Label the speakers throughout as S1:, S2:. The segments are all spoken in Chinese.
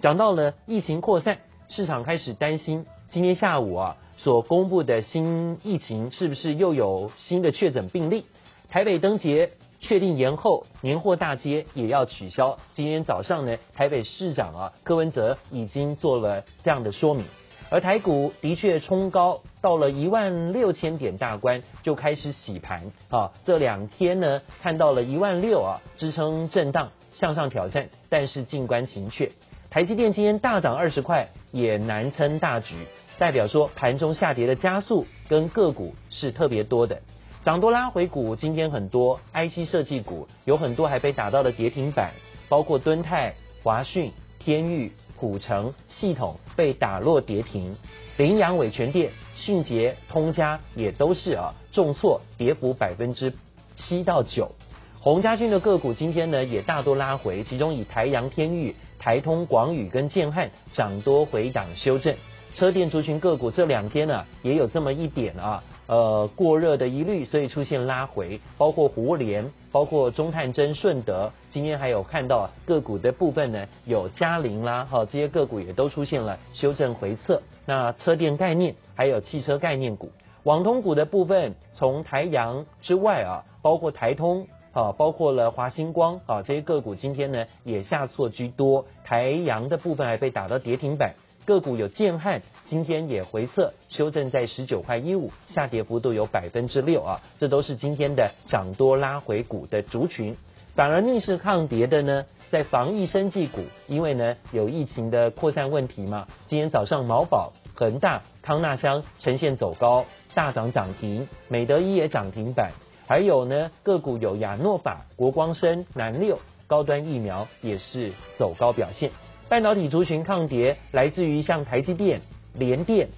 S1: 讲到了疫情扩散，市场开始担心今天下午啊所公布的新疫情是不是又有新的确诊病例？台北灯节确定延后，年货大街也要取消。今天早上呢，台北市长啊柯文哲已经做了这样的说明。而台股的确冲高到了一万六千点大关，就开始洗盘啊。这两天呢，看到了一万六啊，支撑震荡向上挑战，但是静观情却。台积电今天大涨二十块，也难撑大局，代表说盘中下跌的加速跟个股是特别多的。涨多拉回股今天很多，IC 设计股有很多还被打到了跌停板，包括敦泰、华讯、天钰。古城系统被打落跌停，羚羊、伟诠电、迅捷、通家也都是啊重挫，跌幅百分之七到九。洪家军的个股今天呢也大多拉回，其中以台阳、天钰、台通、广宇跟建汉涨多回档修正。车电族群个股这两天呢、也有这么一点啊。呃，过热的疑虑，所以出现拉回，包括胡联，包括中探真、顺德，今天还有看到个股的部分呢，有嘉陵啦，哈，这些个股也都出现了修正回测。那车电概念，还有汽车概念股，网通股的部分，从台阳之外啊，包括台通，啊，包括了华星光，啊，这些个股今天呢也下挫居多，台阳的部分还被打到跌停板。个股有建汉，今天也回测修正在十九块一五，下跌幅度有百分之六啊，这都是今天的涨多拉回股的族群。反而逆势抗跌的呢，在防疫生技股，因为呢有疫情的扩散问题嘛，今天早上毛宝、恒大、康纳香呈现走高，大涨涨停，美德一也涨停板，还有呢个股有亚诺法、国光生、南六高端疫苗也是走高表现。半导体族群抗跌，来自于像台积电、联电、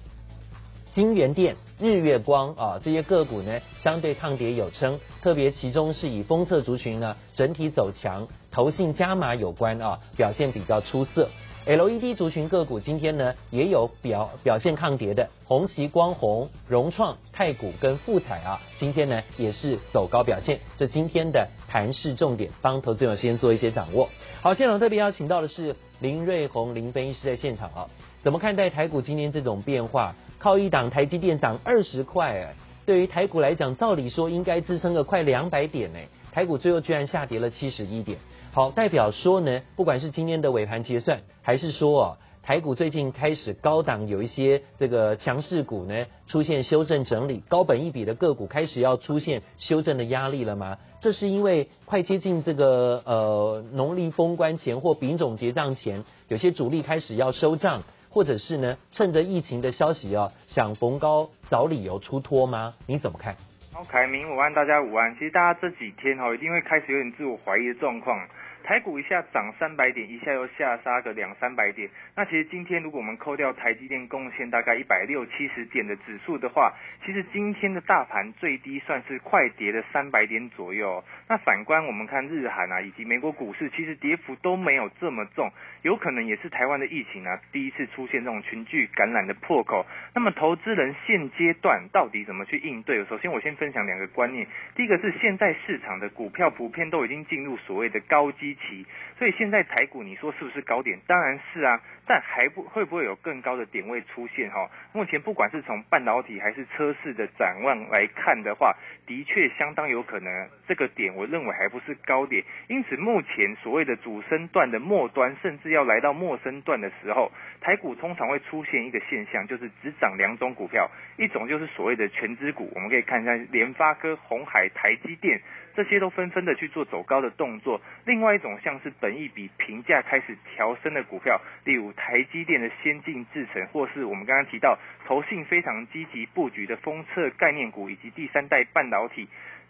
S1: 晶圆电、日月光啊这些个股呢，相对抗跌有称，特别其中是以封测族群呢整体走强，投信加码有关啊，表现比较出色。LED 族群个股今天呢也有表表现抗跌的，红旗光弘、融创、太古跟富彩啊，今天呢也是走高表现。这今天的盘势重点，帮投资者先做一些掌握。好，现场特别邀请到的是林瑞红林分析师在现场啊，怎么看待台股今天这种变化？靠一档台积电涨二十块，哎，对于台股来讲，照理说应该支撑个快两百点呢，台股最后居然下跌了七十一点。好，代表说呢，不管是今天的尾盘结算，还是说哦，台股最近开始高档有一些这个强势股呢出现修正整理，高本一笔的个股开始要出现修正的压力了吗？这是因为快接近这个呃农历封关前或丙种结账前，有些主力开始要收账，或者是呢趁着疫情的消息啊，想逢高找理由出脱吗？你怎么看？
S2: 好，凯明午安，大家午安。其实大家这几天哈，一定会开始有点自我怀疑的状况。台股一下涨三百点，一下又下杀个两三百点。那其实今天如果我们扣掉台积电贡献大概一百六七十点的指数的话，其实今天的大盘最低算是快跌了三百点左右。那反观我们看日韩啊，以及美国股市，其实跌幅都没有这么重，有可能也是台湾的疫情啊第一次出现这种群聚感染的破口。那么投资人现阶段到底怎么去应对？首先我先分享两个观念，第一个是现在市场的股票普遍都已经进入所谓的高基。期，所以现在台股你说是不是高点？当然是啊，但还不会不会有更高的点位出现哈？目前不管是从半导体还是车市的展望来看的话，的确相当有可能这个点我认为还不是高点。因此目前所谓的主升段的末端，甚至要来到末升段的时候，台股通常会出现一个现象，就是只涨两种股票，一种就是所谓的全资股，我们可以看一下联发科、红海、台积电。这些都纷纷的去做走高的动作。另外一种像是本益比评价开始调升的股票，例如台积电的先进制程，或是我们刚刚提到投信非常积极布局的封测概念股以及第三代半导体，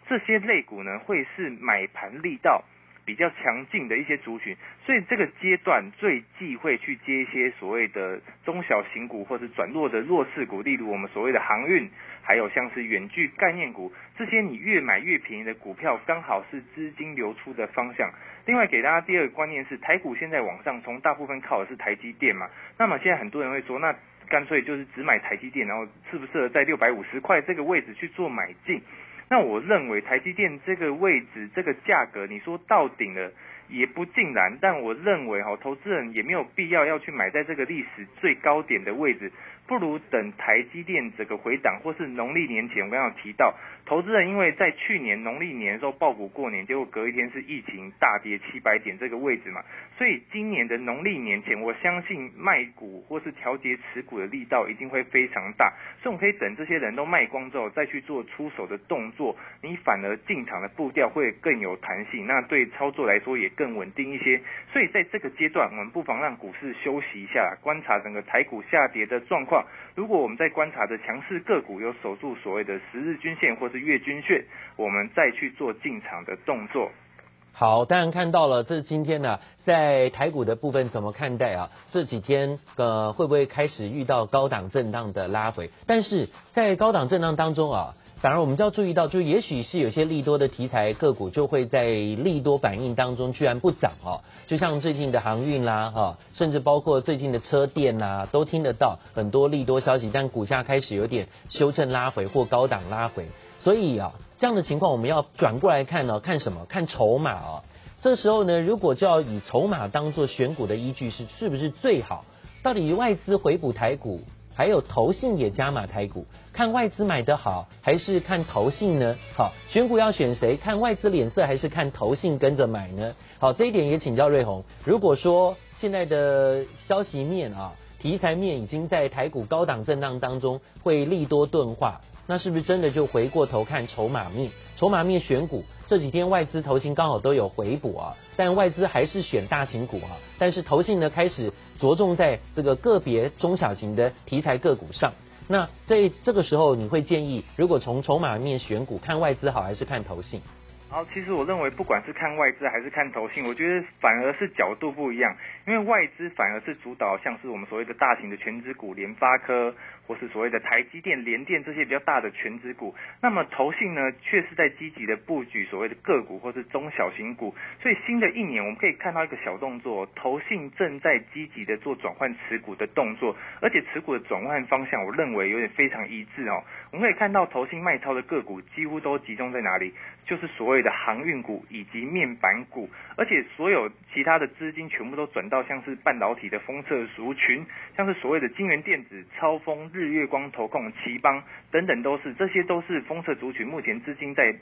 S2: 这些类股呢，会是买盘力道比较强劲的一些族群。所以这个阶段最忌讳去接一些所谓的中小型股或者转弱的弱势股，例如我们所谓的航运。还有像是远距概念股，这些你越买越便宜的股票，刚好是资金流出的方向。另外给大家第二个观念是，台股现在往上冲，大部分靠的是台积电嘛。那么现在很多人会说，那干脆就是只买台积电，然后适不适合在六百五十块这个位置去做买进？那我认为台积电这个位置这个价格，你说到顶了。也不尽然，但我认为哈，投资人也没有必要要去买在这个历史最高点的位置。不如等台积电这个回档，或是农历年前，我刚刚提到，投资人因为在去年农历年的时候抱股过年，结果隔一天是疫情大跌七百点这个位置嘛，所以今年的农历年前，我相信卖股或是调节持股的力道一定会非常大，所以我们可以等这些人都卖光之后，再去做出手的动作，你反而进场的步调会更有弹性，那对操作来说也更稳定一些。所以在这个阶段，我们不妨让股市休息一下，观察整个台股下跌的状况。如果我们在观察的强势个股有守住所谓的十日均线或是月均线，我们再去做进场的动作。
S1: 好，当然看到了，这是今天呢，在台股的部分怎么看待啊？这几天呃会不会开始遇到高档震荡的拉回？但是在高档震荡当中啊。反而我们就要注意到，就也许是有些利多的题材个股，就会在利多反应当中居然不涨哦。就像最近的航运啦，哈，甚至包括最近的车电呐，都听得到很多利多消息，但股价开始有点修正拉回或高档拉回。所以啊，这样的情况我们要转过来看呢，看什么？看筹码哦。这时候呢，如果就要以筹码当做选股的依据，是是不是最好？到底外资回补台股？还有投信也加码台股，看外资买的好还是看投信呢？好，选股要选谁？看外资脸色还是看投信跟着买呢？好，这一点也请教瑞鸿。如果说现在的消息面啊，题材面已经在台股高档震荡当中会利多钝化，那是不是真的就回过头看筹码面？筹码面选股，这几天外资投信刚好都有回补啊，但外资还是选大型股啊，但是投信呢开始。着重在这个个别中小型的题材个股上，那在这个时候，你会建议，如果从筹码面选股，看外资好还是看投信？
S2: 好，其实我认为不管是看外资还是看投信，我觉得反而是角度不一样，因为外资反而是主导，像是我们所谓的大型的权值股，联发科。或是所谓的台积电、联电这些比较大的权值股，那么投信呢，却是在积极的布局所谓的个股或是中小型股。所以新的一年，我们可以看到一个小动作，投信正在积极的做转换持股的动作，而且持股的转换方向，我认为有点非常一致哦。我们可以看到，投信卖超的个股几乎都集中在哪里？就是所谓的航运股以及面板股，而且所有其他的资金全部都转到像是半导体的封测族群，像是所谓的晶圆电子、超丰、日月光、投控、奇邦等等，都是这些都是封测族群目前资金在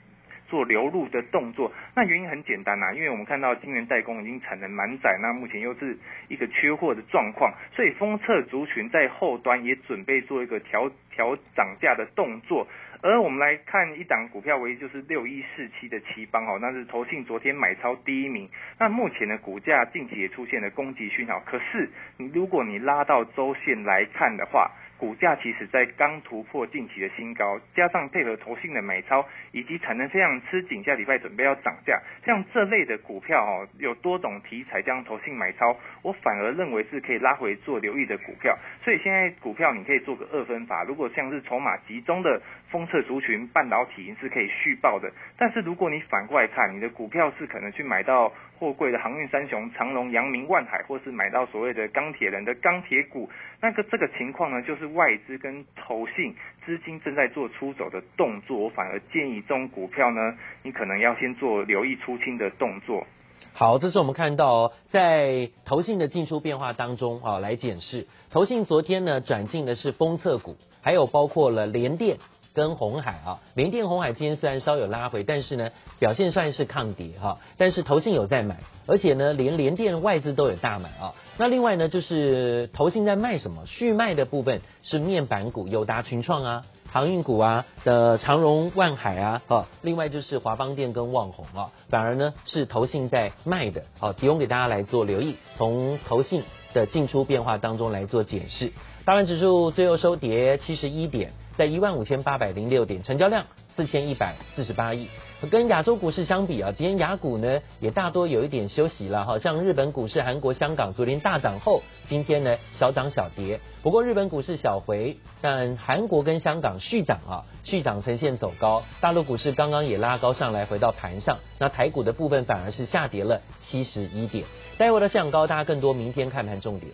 S2: 做流入的动作。那原因很简单呐，因为我们看到晶圆代工已经产能满载，那目前又是一个缺货的状况，所以封测族群在后端也准备做一个调调涨价的动作。而我们来看一档股票，唯一就是六一四七的七邦哦，那是投信昨天买超第一名。那目前的股价近期也出现了攻击讯号，可是你如果你拉到周线来看的话，股价其实在刚突破近期的新高，加上配合投信的买超，以及产能非常吃紧，下礼拜准备要涨价，像这类的股票哦，有多种题材将投信买超，我反而认为是可以拉回做留意的股票。所以现在股票你可以做个二分法，如果像是筹码集中的封测族群、半导体是可以续报的，但是如果你反过来看，你的股票是可能去买到货柜的航运三雄长荣、阳明、万海，或是买到所谓的钢铁人的钢铁股，那个这个情况呢，就是。外资跟投信资金正在做出走的动作，我反而建议这种股票呢，你可能要先做留意出清的动作。
S1: 好，这是我们看到，在投信的进出变化当中啊，来检视投信昨天呢转进的是封测股，还有包括了联电。跟红海啊，联电、红海今天虽然稍有拉回，但是呢表现算是抗跌哈。但是投信有在买，而且呢连联电外资都有大买啊。那另外呢就是投信在卖什么？续卖的部分是面板股，友达、群创啊，航运股啊的长荣、万海啊，啊，另外就是华邦电跟旺宏啊，反而呢是投信在卖的，好，提供给大家来做留意，从投信的进出变化当中来做检视。大盘指数最后收跌七十一点。在一万五千八百零六点，成交量四千一百四十八亿。跟亚洲股市相比啊，今天雅股呢也大多有一点休息了，好像日本股市、韩国、香港昨天大涨后，今天呢小涨小跌。不过日本股市小回，但韩国跟香港续涨啊，续涨呈现走高。大陆股市刚刚也拉高上来，回到盘上。那台股的部分反而是下跌了七十一点。待会的向高，大家更多明天看盘重点。